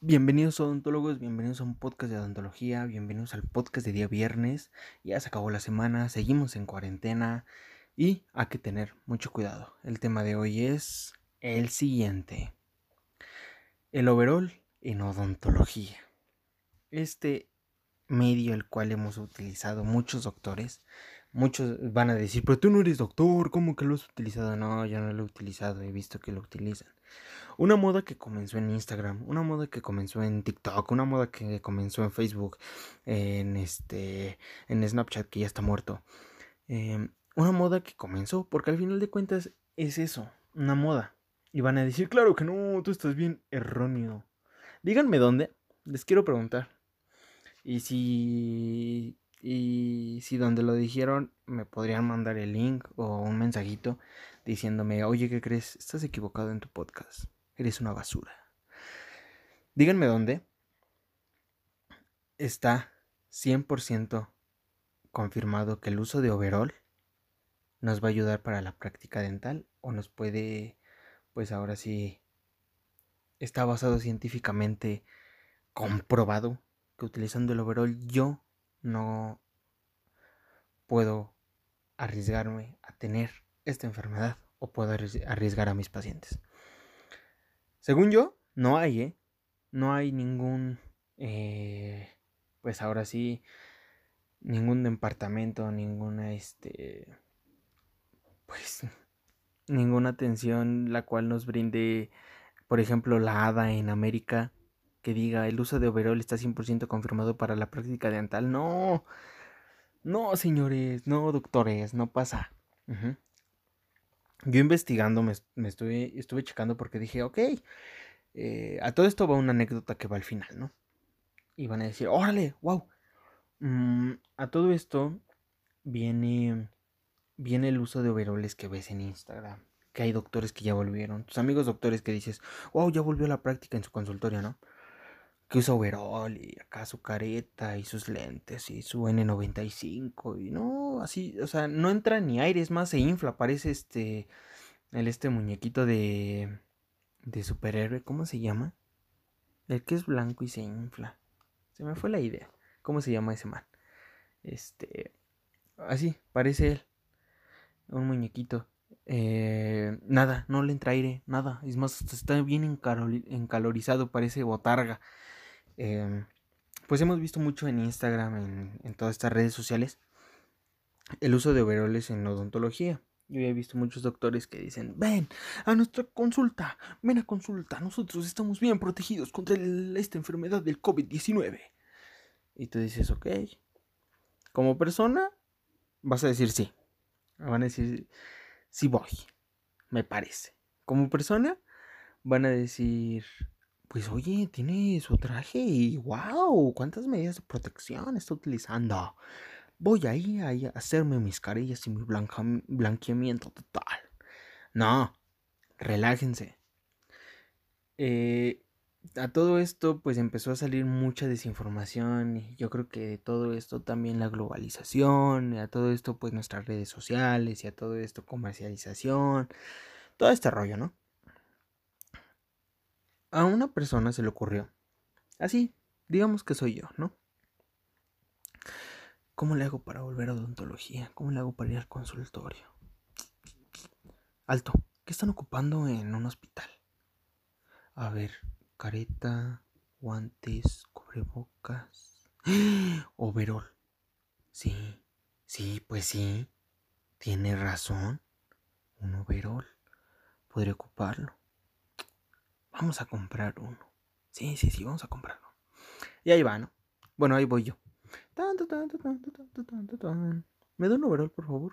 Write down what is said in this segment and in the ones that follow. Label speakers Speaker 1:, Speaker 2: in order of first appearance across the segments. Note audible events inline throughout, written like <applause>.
Speaker 1: Bienvenidos odontólogos, bienvenidos a un podcast de odontología, bienvenidos al podcast de día viernes. Ya se acabó la semana, seguimos en cuarentena y hay que tener mucho cuidado. El tema de hoy es el siguiente. El overall en odontología. Este medio el cual hemos utilizado muchos doctores. Muchos van a decir, pero tú no eres doctor, ¿cómo que lo has utilizado? No, yo no lo he utilizado, he visto que lo utilizan. Una moda que comenzó en Instagram, una moda que comenzó en TikTok, una moda que comenzó en Facebook, en este, en Snapchat que ya está muerto. Em, una moda que comenzó, porque al final de cuentas es eso, una moda. Y van a decir, claro que no, tú estás bien erróneo. Díganme dónde, les quiero preguntar. Y si y si donde lo dijeron me podrían mandar el link o un mensajito diciéndome, oye, ¿qué crees? Estás equivocado en tu podcast. Eres una basura. Díganme dónde está 100% confirmado que el uso de overall nos va a ayudar para la práctica dental o nos puede, pues ahora sí, está basado científicamente comprobado que utilizando el overall yo no puedo arriesgarme a tener esta enfermedad o puedo arriesgar a mis pacientes. Según yo, no hay, ¿eh? No hay ningún, eh, pues ahora sí, ningún departamento, ninguna, este, pues, ninguna atención la cual nos brinde, por ejemplo, la ADA en América, que diga el uso de overol está 100% confirmado para la práctica dental. No, no, señores, no, doctores, no pasa. Yo investigando me, estuve, estuve checando porque dije, ok, eh, a todo esto va una anécdota que va al final, ¿no? Y van a decir, órale, wow. Mm, a todo esto viene, viene el uso de overoles que ves en Instagram. Que hay doctores que ya volvieron. Tus amigos doctores que dices, wow, ya volvió a la práctica en su consultorio, ¿no? Que usa overall y acá su careta y sus lentes y su N95 y no, así, o sea, no entra ni aire, es más, se infla, parece este, el este muñequito de, de superhéroe, ¿cómo se llama? El que es blanco y se infla. Se me fue la idea. ¿Cómo se llama ese man? Este, así, parece él. Un muñequito. Eh, nada, no le entra aire, nada. Es más, está bien encalorizado, parece botarga. Em, pues hemos visto mucho en Instagram, en, todas estas redes sociales, el uso de overoles en odontología. Yo he visto muchos doctores que dicen, ven a nuestra consulta, ven a consulta, nosotros estamos bien protegidos contra esta enfermedad del COVID-19. Y tú dices, ok, como persona vas a decir sí. Van a decir, sí voy, me parece. Como persona van a decir, pues oye, tiene su traje y wow, cuántas medidas de protección está utilizando. Voy ahí a hacerme mis carillas y mi blanqueamiento total. No, relájense. Eh, a todo esto pues empezó a salir mucha desinformación y yo creo que de todo esto también la globalización, y a todo esto pues nuestras redes sociales y a todo esto comercialización, todo este rollo, ¿no? A una persona se le ocurrió. Así, digamos que soy yo, ¿no? ¿Cómo le hago para volver a odontología? ¿Cómo le hago para ir al consultorio? Alto, ¿qué están ocupando en un hospital? A ver, careta, guantes, cubrebocas, <gasps> overol. Sí, sí, pues sí, tiene razón. Un overol. Podría ocuparlo. Vamos a comprar uno. Sí, sí, sí, vamos a comprarlo. Y ahí va, ¿no? Bueno, ahí voy yo. ¿Me da un overall, por favor?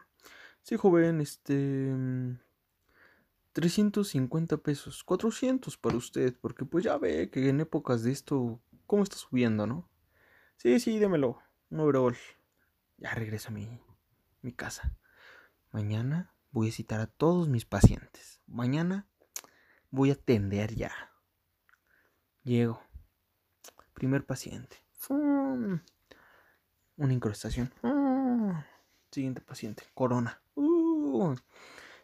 Speaker 1: Sí, joven, este... 350 pesos, 400 para usted, porque pues ya ve que en épocas de esto, ¿cómo está subiendo, no? Sí, sí, démelo, un overall. Ya regreso a mi, mi casa. Mañana voy a citar a todos mis pacientes. Mañana Voy a atender ya. Llego. Primer paciente. Una incrustación. Siguiente paciente. Corona. Uh.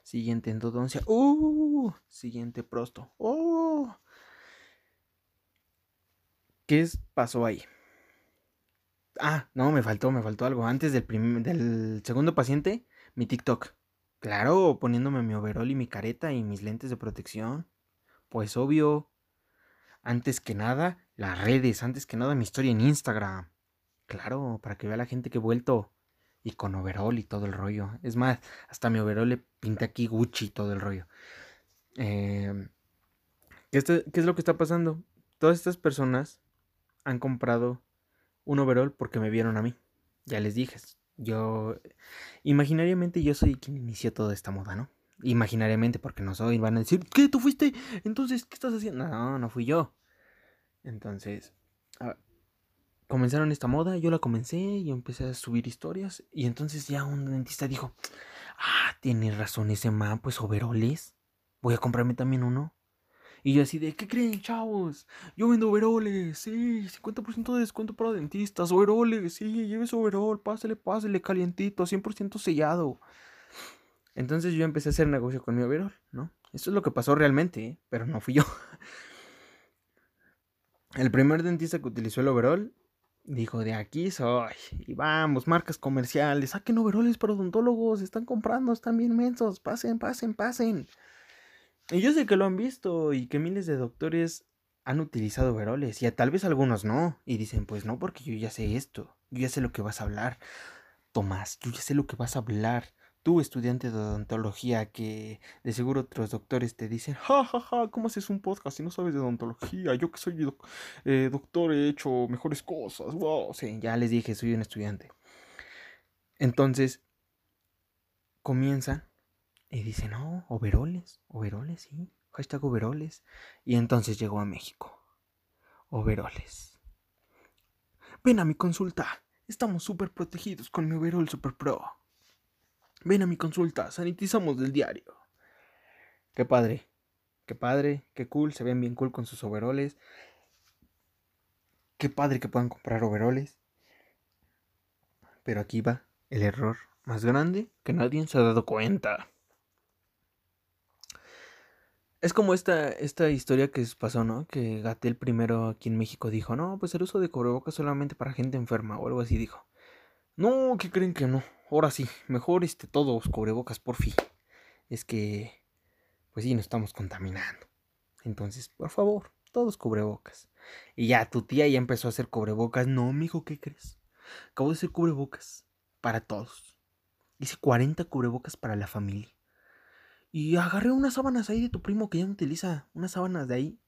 Speaker 1: Siguiente endodoncia. Uh. Siguiente prosto. Oh. ¿Qué pasó ahí? Ah, no, me faltó, me faltó algo. Antes del, del segundo paciente, mi TikTok. Claro, poniéndome mi overol y mi careta y mis lentes de protección. Pues obvio. Antes que nada, las redes. Antes que nada, mi historia en Instagram. Claro, para que vea la gente que he vuelto. Y con overol y todo el rollo. Es más, hasta mi overol le pinté aquí Gucci y todo el rollo. Em, ¿qué, es lo que está pasando? Todas estas personas han comprado un overall porque me vieron a mí. Ya les dije, yo imaginariamente yo soy quien inició toda esta moda, ¿no? Imaginariamente porque no soy, van a decir, ¿qué? ¿Tú fuiste? Entonces, ¿qué estás haciendo? No, no fui yo. Entonces, comenzaron esta moda, yo la comencé y empecé a subir historias y entonces ya un dentista dijo, ah, tiene razón ese man, pues overoles, voy a comprarme también uno. Y yo así de, ¿qué creen, chavos? Yo vendo overoles, sí, 50% de descuento para dentistas, overoles, sí, lleve su overol, pásale, pásale, calientito, 100% sellado. Entonces yo empecé a hacer negocio con mi overol, ¿no? Eso es lo que pasó realmente, ¿eh? pero no fui yo. <laughs> El primer dentista que utilizó el overol dijo, de aquí soy, y vamos, marcas comerciales, saquen overoles para odontólogos, están comprando, están bien mensos, pasen, pasen, pasen. Y yo sé que lo han visto y que miles de doctores han utilizado veroles y tal vez algunos no. Y dicen, pues no, porque yo ya sé esto, yo ya sé lo que vas a hablar. Tomás, yo ya sé lo que vas a hablar. Tú, estudiante de odontología, que de seguro otros doctores te dicen, ja, ja, ja, ¿cómo haces un podcast si no sabes de odontología? Yo que soy eh, doctor he hecho mejores cosas. Wow, sí, ya les dije, soy un estudiante. Entonces, comienza y dice, no, overoles, overoles, sí, hashtag overoles. Y entonces llegó a México. Overoles. Ven a mi consulta. Estamos súper protegidos con mi overol Super Pro. Ven a mi consulta, sanitizamos del diario. Qué padre, qué padre, qué cool, se ven bien cool con sus overoles. Qué padre que puedan comprar overoles. Pero aquí va el error más grande que nadie se ha dado cuenta. Es como esta, esta historia que pasó, ¿no? Que Gatel primero aquí en México dijo, no, pues el uso de cubrebocas solamente para gente enferma o algo así dijo. No, ¿qué creen que no? Ahora sí, mejor este, todos cubrebocas, por fin. Es que, pues sí, nos estamos contaminando. Entonces, por favor, todos cubrebocas. Y ya, tu tía ya empezó a hacer cubrebocas. No, mijo, ¿qué crees? Acabo de hacer cubrebocas para todos. Hice 40 cubrebocas para la familia. Y agarré unas sábanas ahí de tu primo que ya no utiliza, unas sábanas de ahí.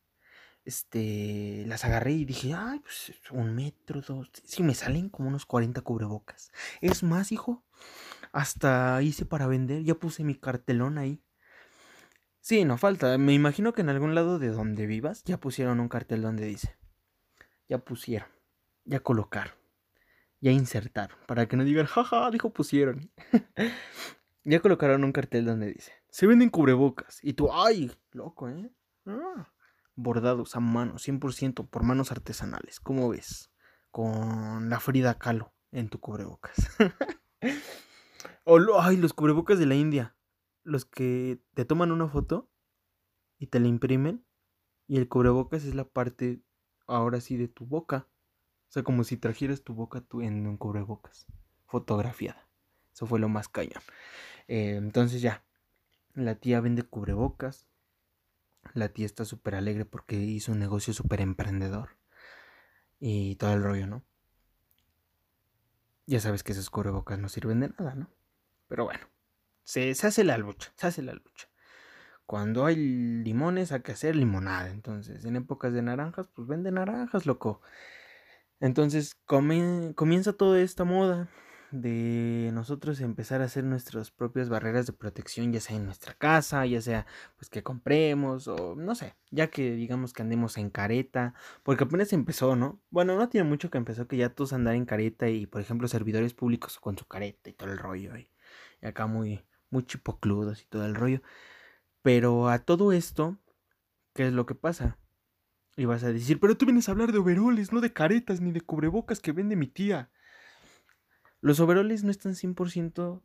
Speaker 1: Este, las agarré y dije, ay, pues un metro, dos. Sí, me salen como unos 40 cubrebocas. Es más, hijo, hasta hice para vender, ya puse mi cartelón ahí. Sí, no falta. Me imagino que en algún lado de donde vivas ya pusieron un cartel donde dice. Ya pusieron. Ya colocaron. Ya insertaron. Para que no digan, jaja, dijo pusieron. <laughs> ya colocaron un cartel donde dice. Se venden cubrebocas. Y tú, ay, loco, ¿eh? Ah, bordados a mano, 100% por manos artesanales. ¿Cómo ves? Con la Frida Kahlo en tu cubrebocas. <laughs> o, ay, los cubrebocas de la India. Los que te toman una foto y te la imprimen. Y el cubrebocas es la parte, ahora sí, de tu boca. O sea, como si trajeras tu boca en un cubrebocas. Fotografiada. Eso fue lo más cañón. Eh, entonces ya, la tía vende cubrebocas. La tía está súper alegre porque hizo un negocio súper emprendedor. Y todo el rollo, ¿no? Ya sabes que esos cubrebocas no sirven de nada, ¿no? Pero bueno, se, se hace la lucha, se hace la lucha. Cuando hay limones hay que hacer limonada. Entonces, en épocas de naranjas, pues vende naranjas, loco. Entonces comienza toda esta moda de nosotros empezar a hacer nuestras propias barreras de protección, ya sea en nuestra casa, ya sea pues que compremos o no sé, ya que digamos que andemos en careta, porque apenas empezó, ¿no? Bueno, no tiene mucho que empezó que ya todos andar en careta y por ejemplo servidores públicos con su careta y todo el rollo y, acá muy muy chipocludos y todo el rollo. Pero a todo esto, ¿qué es lo que pasa? Y vas a decir, pero tú vienes a hablar de overoles, no de caretas ni de cubrebocas que vende mi tía. Los overoles no están 100%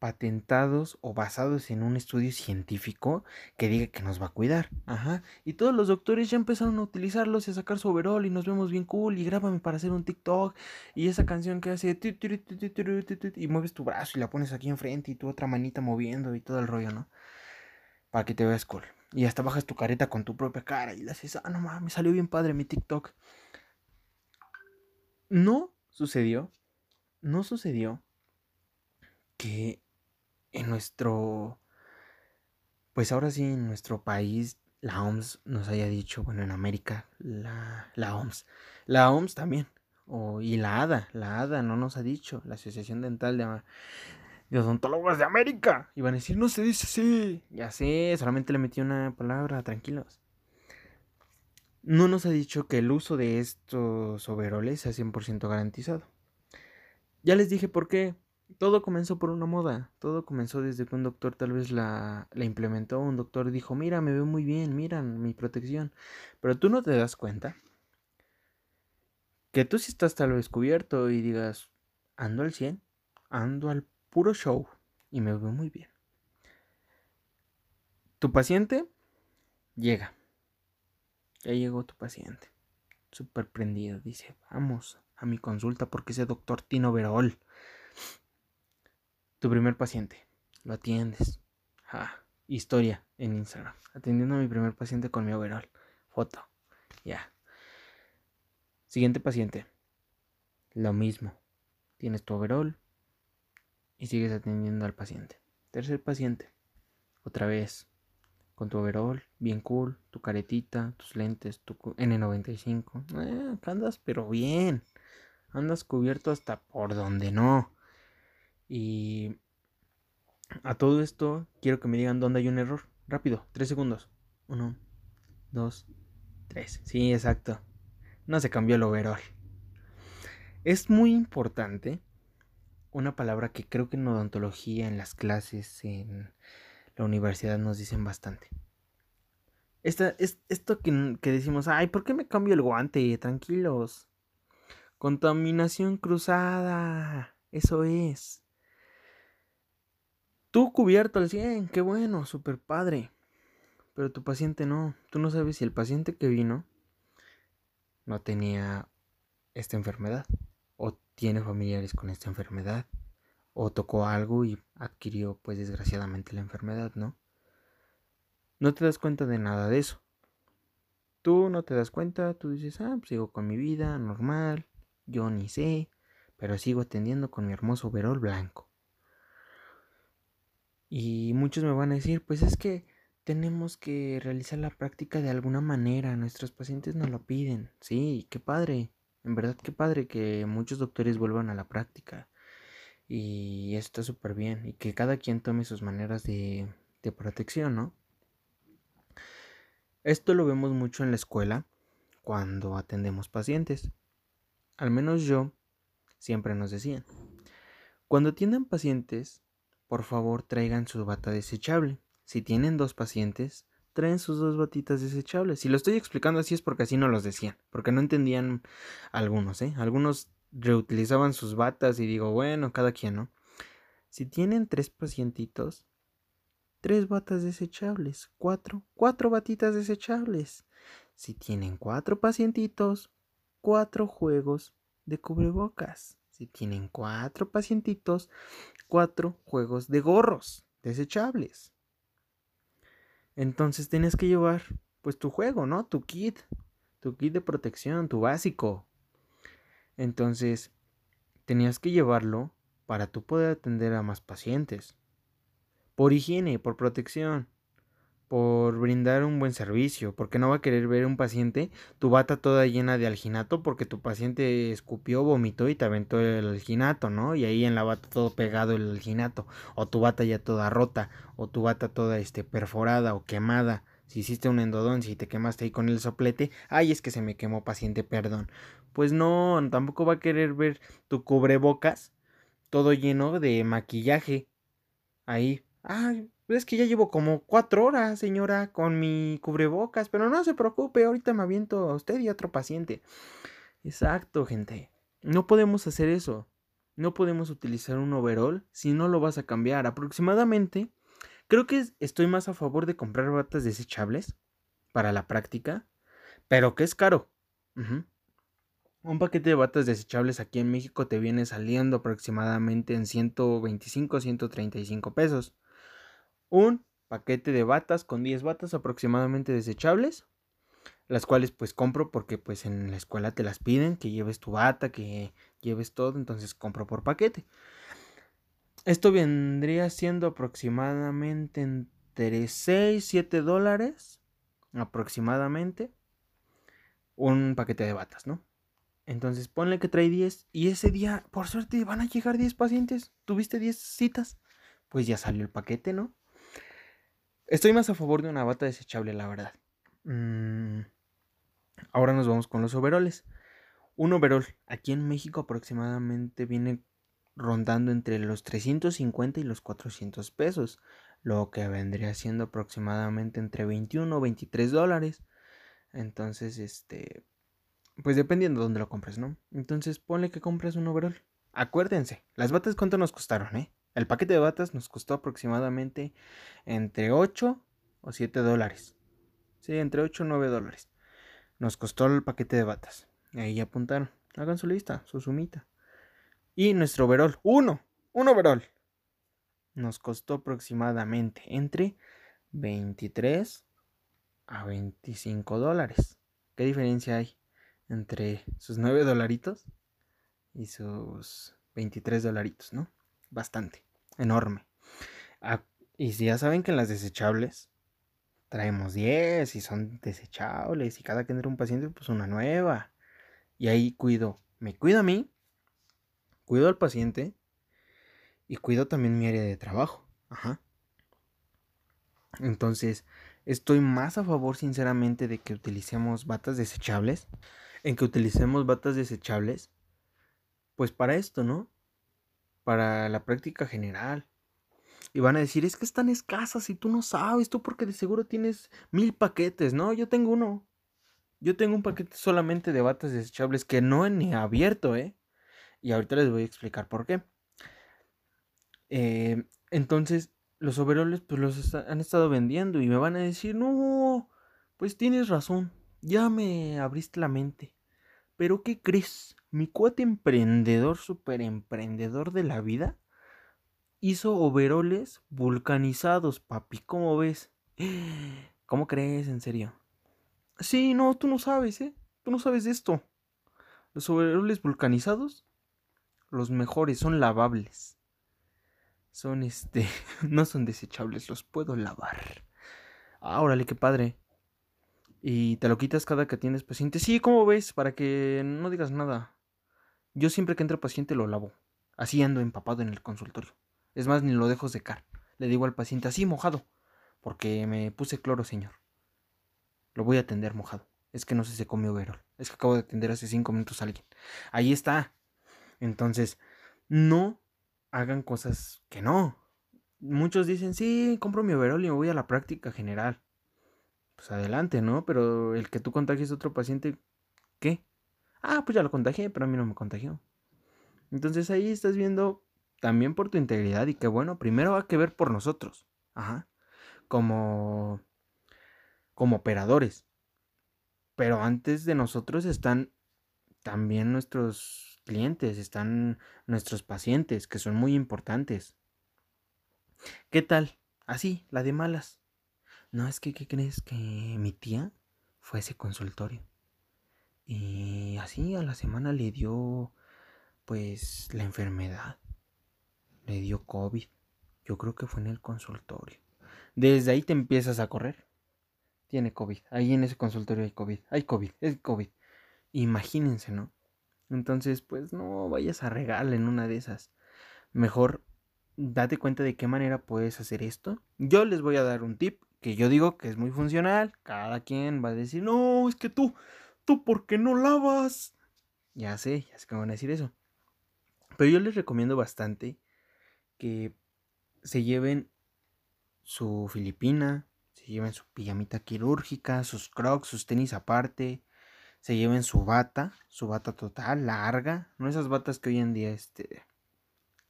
Speaker 1: patentados o basados en un estudio científico que diga que nos va a cuidar. Ajá. Y todos los doctores ya empezaron a utilizarlos y a sacar su overall y nos vemos bien cool y grábame para hacer un TikTok y esa canción que hace y mueves tu brazo y la pones aquí enfrente y tu otra manita moviendo y todo el rollo, ¿no? Para que te veas cool. Y hasta bajas tu careta con tu propia cara y le haces, ah, no mames, salió bien padre mi TikTok. No sucedió, no sucedió que en nuestro, pues ahora sí, en nuestro país, la OMS nos haya dicho, bueno, en América, la, la OMS, la OMS también, o, y la ADA, la ADA no nos ha dicho, la Asociación Dental de, Odontólogos de América, iban a decir, no se dice así, ya sé, solamente le metí una palabra, tranquilos. No nos ha dicho que el uso de estos overoles sea 100% garantizado. Ya les dije por qué todo comenzó por una moda. Todo comenzó desde que un doctor tal vez la, la, implementó. Un doctor dijo, mira, me veo muy bien, mira mi protección. Pero tú no te das cuenta que tú sí estás tal vez cubierto y digas, ando al 100, ando al puro show y me veo muy bien. Tu paciente llega. Ya llegó tu paciente. Súper prendido. Dice, vamos a mi consulta porque ese doctor Tino Verol tu primer paciente. Lo atiendes. Historia en Instagram. Atendiendo a mi primer paciente con mi overall. Foto. Ya. Siguiente paciente. Lo mismo. Tienes tu overall y sigues atendiendo al paciente. Tercer paciente. Otra vez. Con tu overall, bien cool, tu caretita, tus lentes, tu N95. Eh, andas pero bien. Andas cubierto hasta por donde no. Y a todo esto quiero que me digan dónde hay un error. Rápido, tres segundos. Uno, dos, tres. Sí, exacto. No se cambió el overall. Es muy importante una palabra que creo que en odontología, en las clases, en la universidad nos dicen bastante. Esta, es, esto que, que decimos, ay, ¿por qué me cambio el guante? Tranquilos. Contaminación cruzada. Eso es. Tú cubierto al 100, qué bueno, súper padre. Pero tu paciente no. Tú no sabes si el paciente que vino no tenía esta enfermedad. O tiene familiares con esta enfermedad. O tocó algo y adquirió, pues desgraciadamente, la enfermedad, ¿no? No te das cuenta de nada de eso. Tú no te das cuenta, tú dices, ah, pues sigo con mi vida normal, yo ni sé, pero sigo atendiendo con mi hermoso verol blanco. Y muchos me van a decir, pues es que tenemos que realizar la práctica de alguna manera, nuestros pacientes nos lo piden. Sí, qué padre, en verdad qué padre que muchos doctores vuelvan a la práctica. Y está súper bien, y que cada quien tome sus maneras de, de protección, ¿no? Esto lo vemos mucho en la escuela cuando atendemos pacientes. Al menos yo siempre nos decían, cuando atiendan pacientes, por favor traigan su bata desechable. Si tienen dos pacientes, traen sus dos batitas desechables. Si lo estoy explicando así es porque así no los decían, porque no entendían algunos, ¿eh? Algunos reutilizaban sus batas y digo, bueno, cada quien, ¿no? Si tienen tres pacientitos, tres batas desechables, cuatro, cuatro batitas desechables. Si tienen cuatro pacientitos, cuatro juegos de cubrebocas. Si tienen cuatro pacientitos, cuatro juegos de gorros desechables. Entonces tienes que llevar pues tu juego, ¿no? Tu kit, tu kit de protección, tu básico. Entonces tenías que llevarlo para tú poder atender a más pacientes. Por higiene, por protección por brindar un buen servicio, porque no va a querer ver un paciente tu bata toda llena de alginato porque tu paciente escupió, vomitó y te aventó el alginato, ¿no? Y ahí en la bata todo pegado el alginato, o tu bata ya toda rota, o tu bata toda este perforada o quemada. Si hiciste un endodoncia y te quemaste ahí con el soplete, ay, es que se me quemó paciente, perdón. Pues no, tampoco va a querer ver tu cubrebocas todo lleno de maquillaje. Ahí, ay, es que ya llevo como cuatro horas, señora, con mi cubrebocas, pero no se preocupe, ahorita me aviento a usted y a otro paciente. Exacto, gente. No podemos hacer eso. no podemos utilizar un overall si no lo vas a cambiar. Aproximadamente, creo que estoy más a favor de comprar batas desechables para la práctica, pero que es caro. Un paquete de batas desechables aquí en México te viene saliendo aproximadamente en 125, 135 pesos. Un paquete de batas con 10 batas aproximadamente desechables las cuales pues compro porque pues en la escuela te las piden, que lleves tu bata, que lleves todo, entonces compro por paquete. Esto vendría siendo aproximadamente entre 6, 7 dólares, aproximadamente, un paquete de batas, ¿no? Entonces ponle que trae 10 y ese día, por suerte, van a llegar 10 pacientes. ¿Tuviste 10 citas? Pues ya salió el paquete, ¿no? Estoy más a favor de una bata desechable, la verdad. Mmm Ahora nos vamos con los overoles. Un overol aquí en México aproximadamente viene rondando entre los 350 y los 400 pesos, lo que vendría siendo aproximadamente entre 21 o 23 dólares. Entonces, este, pues dependiendo de dónde lo compres, ¿no? Entonces, ponle que compres un overol. Acuérdense, las batas cuánto nos costaron, ¿eh? El paquete de batas nos costó aproximadamente entre 8 o 7 dólares. Sí, entre 8 o 9 dólares. Nos costó el paquete de batas. Ahí apuntaron. Hagan su lista, su sumita. Y nuestro overall. Uno. Un overall. Nos costó aproximadamente entre 23 a 25 dólares. ¿Qué diferencia hay entre sus 9 dolaritos y sus 23 dolaritos, no? Bastante. Enorme. Ah, y si ya saben que en las desechables traemos 10 y son desechables y cada que entra un paciente pues una nueva. Y ahí cuido, me cuido a mí, cuido al paciente y cuido también mi área de trabajo. Ajá. Entonces, estoy más a favor sinceramente de que utilicemos batas desechables, en que utilicemos batas desechables, pues para esto, ¿no? Para la práctica general. Y van a decir, es que están escasas y tú no sabes, tú porque de seguro tienes mil paquetes. No, yo tengo uno. Yo tengo un paquete solamente de batas desechables que no he ni abierto, ¿eh? Y ahorita les voy a explicar por qué. Eh, entonces, los overoles pues los han estado vendiendo y me van a decir, no, pues tienes razón, ya me abriste la mente. Pero ¿qué crees? Mi cuate emprendedor, super emprendedor de la vida, hizo overoles vulcanizados, papi. ¿Cómo ves? <gasps> ¿Cómo crees, en serio? Sí, no, tú no sabes, ¿eh? Tú no sabes de esto. Los overoles vulcanizados, los mejores, son lavables. Son este, <laughs> no son desechables, los puedo lavar. Ah, órale, qué padre. Y te lo quitas cada que tienes paciente. Sí, ¿cómo ves? Para que no digas nada. Yo siempre que entra paciente lo lavo. Así ando empapado en el consultorio. Es más, ni lo dejo secar. Le digo al paciente así mojado, porque me puse cloro, señor. Lo voy a atender mojado. Es que no se secó mi overol. Es que acabo de atender hace cinco minutos a alguien. Ahí está. Entonces, no hagan cosas que no. Muchos dicen, sí, compro mi overol y me voy a la práctica general. Pues adelante, ¿no? Pero el que tú contagies a otro paciente, ¿qué? Ah, pues ya lo contagié, pero a mí no me contagió. Entonces ahí estás viendo también por tu integridad y que bueno, primero va que ver por nosotros, ajá, como, como operadores. Pero antes de nosotros están también nuestros clientes, están nuestros pacientes, que son muy importantes. ¿Qué tal? Así, la de malas. No, es que, ¿qué crees? Que mi tía fue ese consultorio. Y así a la semana le dio, pues, la enfermedad le dio COVID. Yo creo que fue en el consultorio. Desde ahí te empiezas a correr. Tiene COVID. Ahí en ese consultorio hay COVID. Hay COVID. Es COVID. Imagínense, ¿no? Entonces, pues no vayas a regalar en una de esas. Mejor date cuenta de qué manera puedes hacer esto. Yo les voy a dar un tip que yo digo que es muy funcional. Cada quien va a decir, no, es que tú, tú, ¿por qué no lavas? Ya sé, ya sé que van a decir eso. Pero yo les recomiendo bastante que se lleven su filipina, se lleven su pijamita quirúrgica, sus crocs, sus tenis aparte, se lleven su bata, su bata total, larga, no esas batas que hoy en día este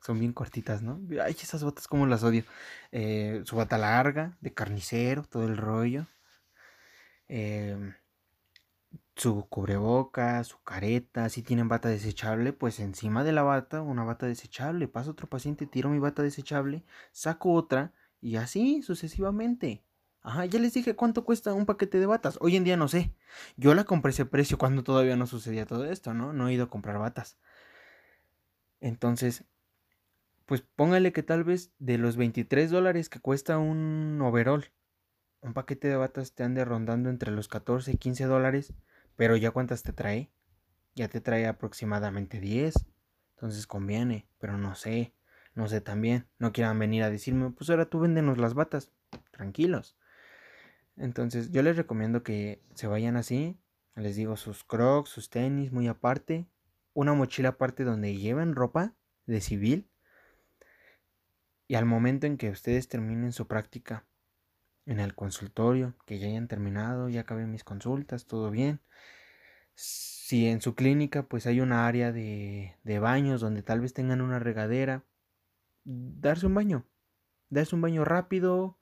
Speaker 1: son bien cortitas, ¿no? Ay, esas botas como las odio. Eh, su bata larga, de carnicero, todo el rollo. Em, su cubreboca, su careta, si tienen bata desechable, pues encima de la bata, una bata desechable. Pasa otro paciente, tiro mi bata desechable, saco otra y así sucesivamente. Ajá, ya les dije cuánto cuesta un paquete de batas. Hoy en día no sé. Yo la compré ese precio cuando todavía no sucedía todo esto, ¿no? No he ido a comprar batas. Entonces, pues póngale que tal vez de los 23 dólares que cuesta un overall, un paquete de batas te ande rondando entre los 14 y 15 dólares, pero ya cuántas te trae? Ya te trae aproximadamente 10. Entonces conviene, pero no sé, no sé también. No quieran venir a decirme, pues ahora tú véndenos las batas. Tranquilos. Entonces yo les recomiendo que se vayan así. Les digo sus crocs, sus tenis muy aparte. Una mochila aparte donde lleven ropa de civil. Y al momento en que ustedes terminen su práctica en el consultorio, que ya hayan terminado, ya acaben mis consultas, todo bien. Si en su clínica pues hay una área de, de baños donde tal vez tengan una regadera, darse un baño. Darse un baño rápido,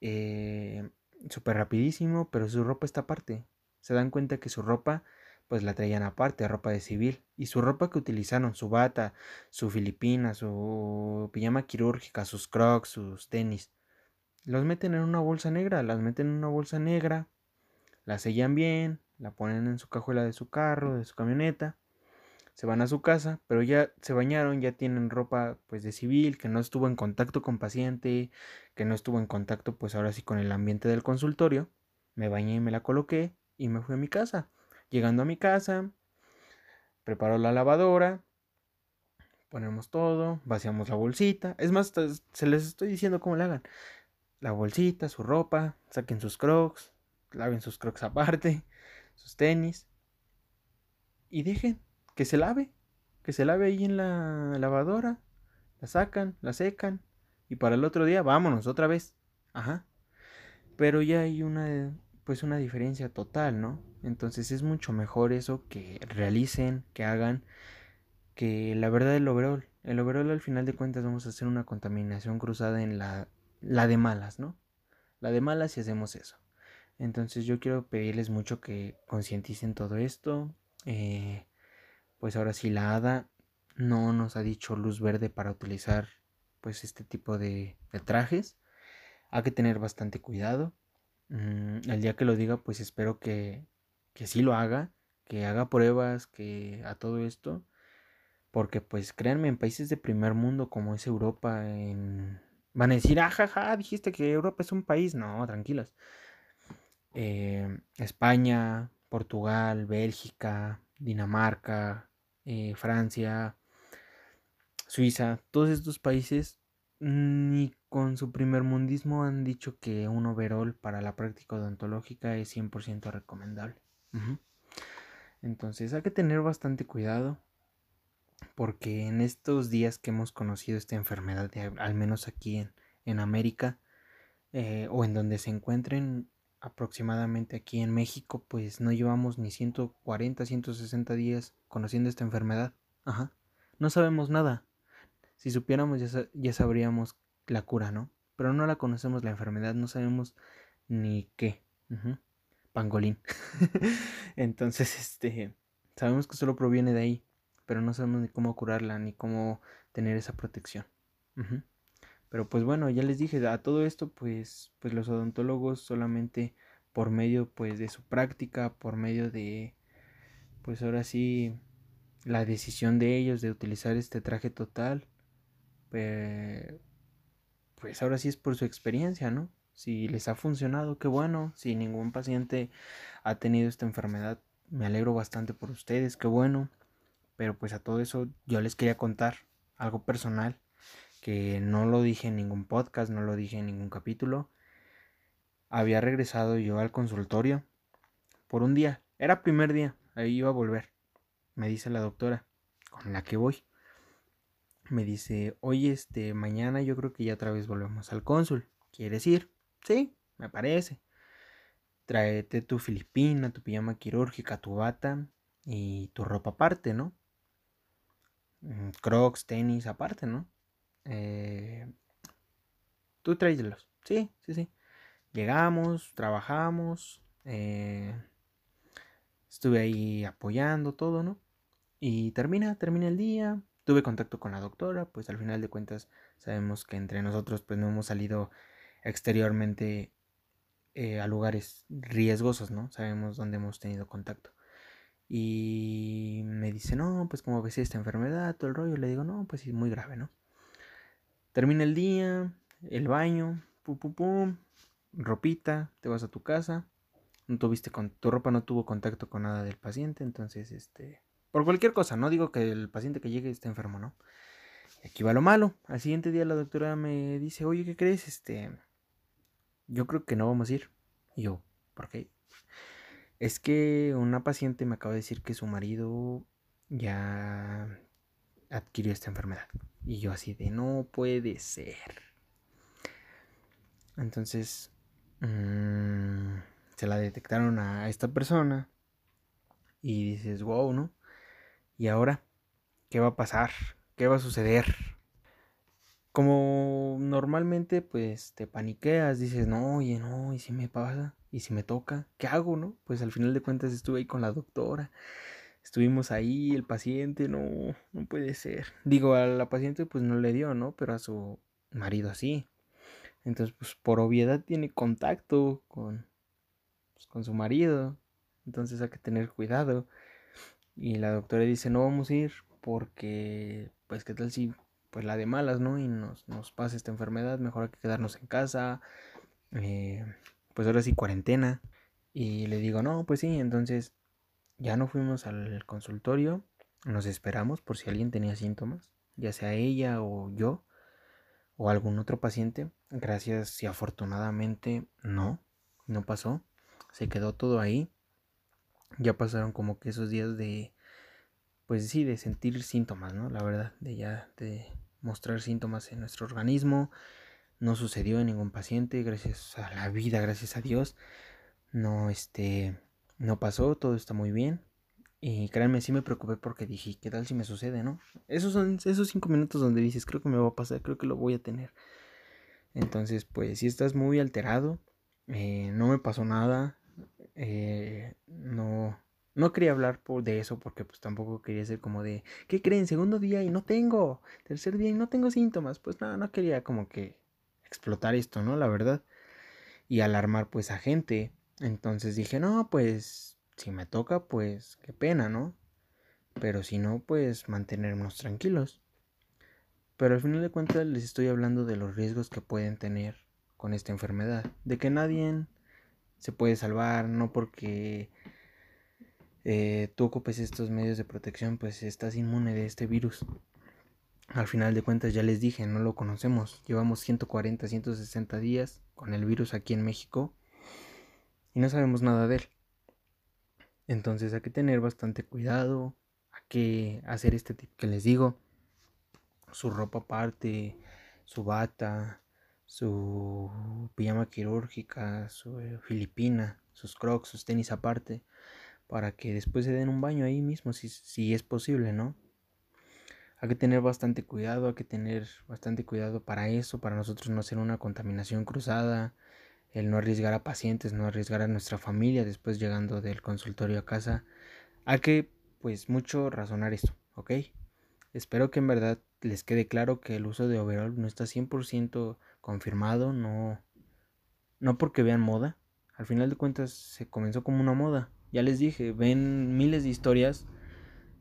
Speaker 1: eh, súper rapidísimo, pero su ropa está aparte. Se dan cuenta que su ropa pues la traían aparte, ropa de civil. Y su ropa que utilizaron, su bata, su filipina, su pijama quirúrgica, sus crocs, sus tenis, los meten en una bolsa negra, las meten en una bolsa negra, la sellan bien, la ponen en su cajuela de su carro, de su camioneta, se van a su casa, pero ya se bañaron, ya tienen ropa pues de civil, que no estuvo en contacto con paciente, que no estuvo en contacto pues ahora sí con el ambiente del consultorio. Me bañé y me la coloqué y me fui a mi casa. Llegando a mi casa, preparo la lavadora, ponemos todo, vaciamos la bolsita. Es más, se les estoy diciendo cómo la hagan la bolsita, su ropa, saquen sus crocs, laven sus crocs <laughs> aparte, sus tenis y dejen que se lave, que se lave ahí en la lavadora, la sacan, la secan y para el otro día vámonos otra vez. Ajá. Pero ya hay una pues una diferencia total, ¿no? Entonces es mucho mejor eso que realicen, que hagan que la verdad el overall. El overall al final de cuentas vamos a hacer una contaminación cruzada en la la de malas, ¿no? La de malas si hacemos eso. Entonces yo quiero pedirles mucho que concienticen todo esto. Eh, pues ahora sí la hada no nos ha dicho luz verde para utilizar pues este tipo de, trajes. Hay que tener bastante cuidado. Mm, el día que lo diga pues espero que, que sí lo haga. Que haga pruebas, que a todo esto. Porque pues créanme, en países de primer mundo como es Europa, en Van a decir, ajaja, ah, dijiste que Europa es un país. No, tranquilos. Eh, España, Portugal, Bélgica, Dinamarca, eh, Francia, Suiza, todos estos países ni con su primer mundismo han dicho que un overall para la práctica odontológica es 100% recomendable. Entonces hay que tener bastante cuidado porque en estos días que hemos conocido esta enfermedad, al menos aquí en, en América, eh, o en donde se encuentren aproximadamente aquí en México, pues no llevamos ni 140, 160 días conociendo esta enfermedad. Ajá. No sabemos nada. Si supiéramos ya, ya sabríamos la cura, ¿no? Pero no la conocemos la enfermedad, no sabemos ni qué. Pangolín. <laughs> Entonces, este, sabemos que solo proviene de ahí pero no sabemos ni cómo curarla, ni cómo tener esa protección. Pero pues bueno, ya les dije, a todo esto, pues, pues los odontólogos solamente por medio pues de su práctica, por medio de, pues ahora sí, la decisión de ellos de utilizar este traje total, pues, pues ahora sí es por su experiencia, ¿no? Si les ha funcionado, qué bueno. Si ningún paciente ha tenido esta enfermedad, me alegro bastante por ustedes, qué bueno. Pero pues a todo eso yo les quería contar algo personal que no lo dije en ningún podcast, no lo dije en ningún capítulo. Había regresado yo al consultorio por un día. Era primer día, ahí iba a volver. Me dice la doctora con la que voy. Me dice, oye, este, mañana yo creo que ya otra vez volvemos al cónsul. ¿Quieres ir? Sí, me parece. Tráete tu filipina, tu pijama quirúrgica, tu bata y tu ropa aparte, ¿no? Mm, crocs, tenis aparte, ¿no? Eh, tú tráelos. Sí, sí, sí. Llegamos, trabajamos. Eh, estuve ahí apoyando todo, ¿no? Y termina, termina el día. Tuve contacto con la doctora, pues al final de cuentas sabemos que entre nosotros pues no hemos salido exteriormente eh, a lugares riesgosos, ¿no? Sabemos dónde hemos tenido contacto. Y me dice, no, pues como ves esta enfermedad, todo el rollo. Le digo, no, pues sí, muy grave, ¿no? Termina el día, el baño, pum, pum, pum, ropita, te vas a tu casa. No tuviste con tu ropa no tuvo contacto con nada del paciente, entonces este por cualquier cosa, no digo que el paciente que llegue esté enfermo, ¿no? aquí va lo malo. Al siguiente día la doctora me dice, "Oye, ¿qué crees? Este yo creo que no vamos a ir." Y yo, ¿por qué? Es que una paciente me acaba de decir que su marido ya adquirió esta enfermedad. Y yo así de, no puede ser. Entonces, mmm, se la detectaron a esta persona. Y dices, wow, ¿no? ¿Y ahora? ¿Qué va a pasar? ¿Qué va a suceder? Como normalmente, pues te paniqueas, dices, no, oye, no, ¿y si me pasa? ¿Y si me toca? ¿Qué hago, no? Pues al final de cuentas estuve ahí con la doctora. Estuvimos ahí, el paciente, no, no puede ser. Digo, a la paciente pues no le dio, ¿no? Pero a su marido sí. Entonces, pues por obviedad tiene contacto con, pues, con su marido. Entonces hay que tener cuidado. Y la doctora dice, no vamos a ir porque, pues, ¿qué tal si, pues, la de malas, ¿no? Y nos, nos pasa esta enfermedad, mejor hay que quedarnos en casa. Eh, pues ahora sí, cuarentena. Y le digo, no, pues sí, entonces ya no fuimos al consultorio, nos esperamos por si alguien tenía síntomas, ya sea ella o yo o algún otro paciente. Gracias y afortunadamente no, no pasó. Se quedó todo ahí. Ya pasaron como que esos días de, pues sí, de sentir síntomas, ¿no? La verdad, de ya, de mostrar síntomas en nuestro organismo. No sucedió en ningún paciente, gracias a la vida, gracias a Dios. No, este, no pasó, todo está muy bien. Y créanme, sí me preocupé porque dije, ¿qué tal si me sucede, no? Esos son esos cinco minutos donde dices, creo que me va a pasar, creo que lo voy a tener. Entonces, pues, si estás muy alterado, eh, no me pasó nada. Eh, no, no quería hablar por, de eso porque pues tampoco quería ser como de, ¿qué creen? Segundo día y no tengo, tercer día y no tengo síntomas. Pues nada, no quería como que explotar esto, ¿no? La verdad. Y alarmar pues a gente. Entonces dije, no, pues si me toca, pues qué pena, ¿no? Pero si no, pues mantenernos tranquilos. Pero al final de cuentas les estoy hablando de los riesgos que pueden tener con esta enfermedad. De que nadie se puede salvar, no porque eh, tú ocupes estos medios de protección, pues estás inmune de este virus. Al final de cuentas ya les dije, no lo conocemos. Llevamos 140, 160 días con el virus aquí en México y no sabemos nada de él. Entonces hay que tener bastante cuidado, hay que hacer este tipo que les digo, su ropa aparte, su bata, su pijama quirúrgica, su filipina, sus crocs, sus tenis aparte, para que después se den un baño ahí mismo, si, si es posible, ¿no? Hay que tener bastante cuidado, hay que tener bastante cuidado para eso, para nosotros no hacer una contaminación cruzada, el no arriesgar a pacientes, no arriesgar a nuestra familia después llegando del consultorio a casa. Hay que, pues, mucho razonar esto, ¿ok? Espero que en verdad les quede claro que el uso de overall no está 100% confirmado, no, no porque vean moda. Al final de cuentas se comenzó como una moda. Ya les dije, ven miles de historias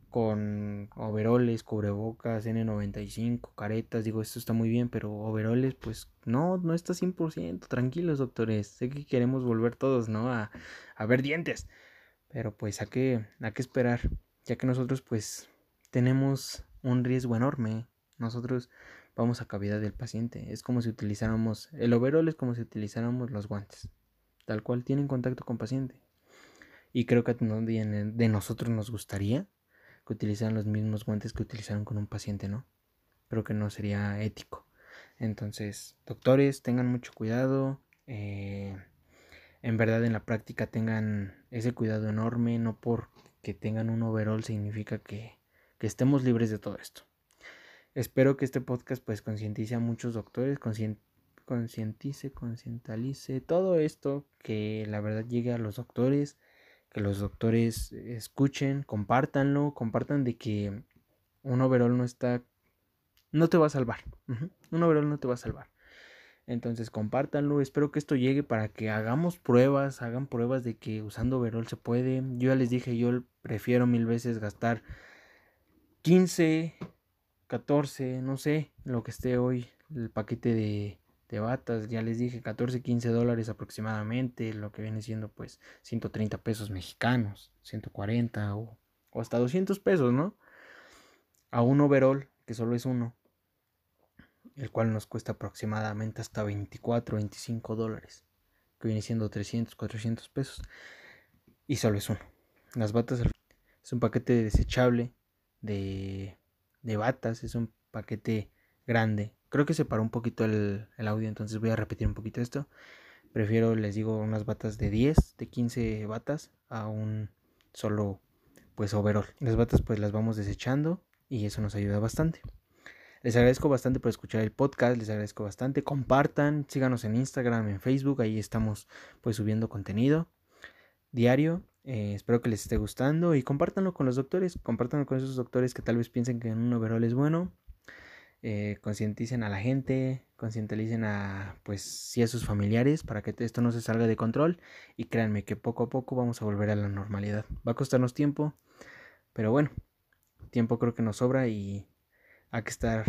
Speaker 1: con overoles, cubrebocas, N95, caretas, digo, esto está muy bien, pero overoles, pues no, no está 100%, tranquilos doctores, sé que queremos volver todos, ¿no? A, a ver dientes, pero pues hay que, hay que esperar, ya que nosotros pues tenemos un riesgo enorme, nosotros vamos a cavidad del paciente, es como si utilizáramos, el overol es como si utilizáramos los guantes, tal cual tienen contacto con paciente. Y creo que de nosotros nos gustaría que utilizaran los mismos guantes que utilizaron con un paciente, ¿no? Creo que no sería ético. Entonces, doctores, tengan mucho cuidado. Eh, en verdad, en la práctica tengan ese cuidado enorme. No porque tengan un overall significa que, que estemos libres de todo esto. espero que este podcast pues concientice a muchos doctores, concientice, concientalice todo esto, que la verdad llegue a los doctores, que los doctores escuchen, compártanlo, compartan de que un overall no está, no te va a salvar, un overall no te va a salvar. Entonces compártanlo, espero que esto llegue para que hagamos pruebas, hagan pruebas de que usando overall se puede. Yo ya les dije, yo prefiero mil veces gastar 15, 14, no sé, lo que esté hoy, el paquete de, de batas, ya les dije, 14, 15 dólares aproximadamente, lo que viene siendo pues 130 pesos mexicanos, 140 o, o hasta 200 pesos, ¿no? A un overall, que solo es uno el cual nos cuesta aproximadamente hasta 24, 25 dólares, que viene siendo 300, 400 pesos. Y solo es uno. Las batas es un paquete desechable de, de batas, es un paquete grande. Creo que se paró un poquito el, el audio, entonces voy a repetir un poquito esto. Prefiero, les digo, unas batas de 10, de 15 batas a un solo pues overall. Las batas pues las vamos desechando y eso nos ayuda bastante. Les agradezco bastante por escuchar el podcast, les agradezco bastante. Compartan, síganos en Instagram, en Facebook, ahí estamos pues subiendo contenido diario. Eh, espero que les esté gustando y compártanlo con los doctores, compártanlo con esos doctores que tal vez piensen que un overall es bueno. Eh, concienticen a la gente, concienticen a pues sí a sus familiares para que esto no se salga de control y créanme que poco a poco vamos a volver a la normalidad. Va a costarnos tiempo, pero bueno, tiempo creo que nos sobra y hay que estar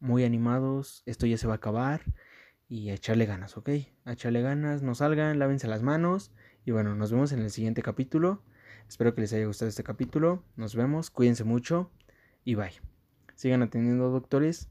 Speaker 1: muy animados, esto ya se va a acabar y a echarle ganas, ¿ok? A echarle ganas, no salgan, lávense las manos y bueno, nos vemos en el siguiente capítulo. Espero que les haya gustado este capítulo, nos vemos, cuídense mucho y bye. Sigan atendiendo doctores,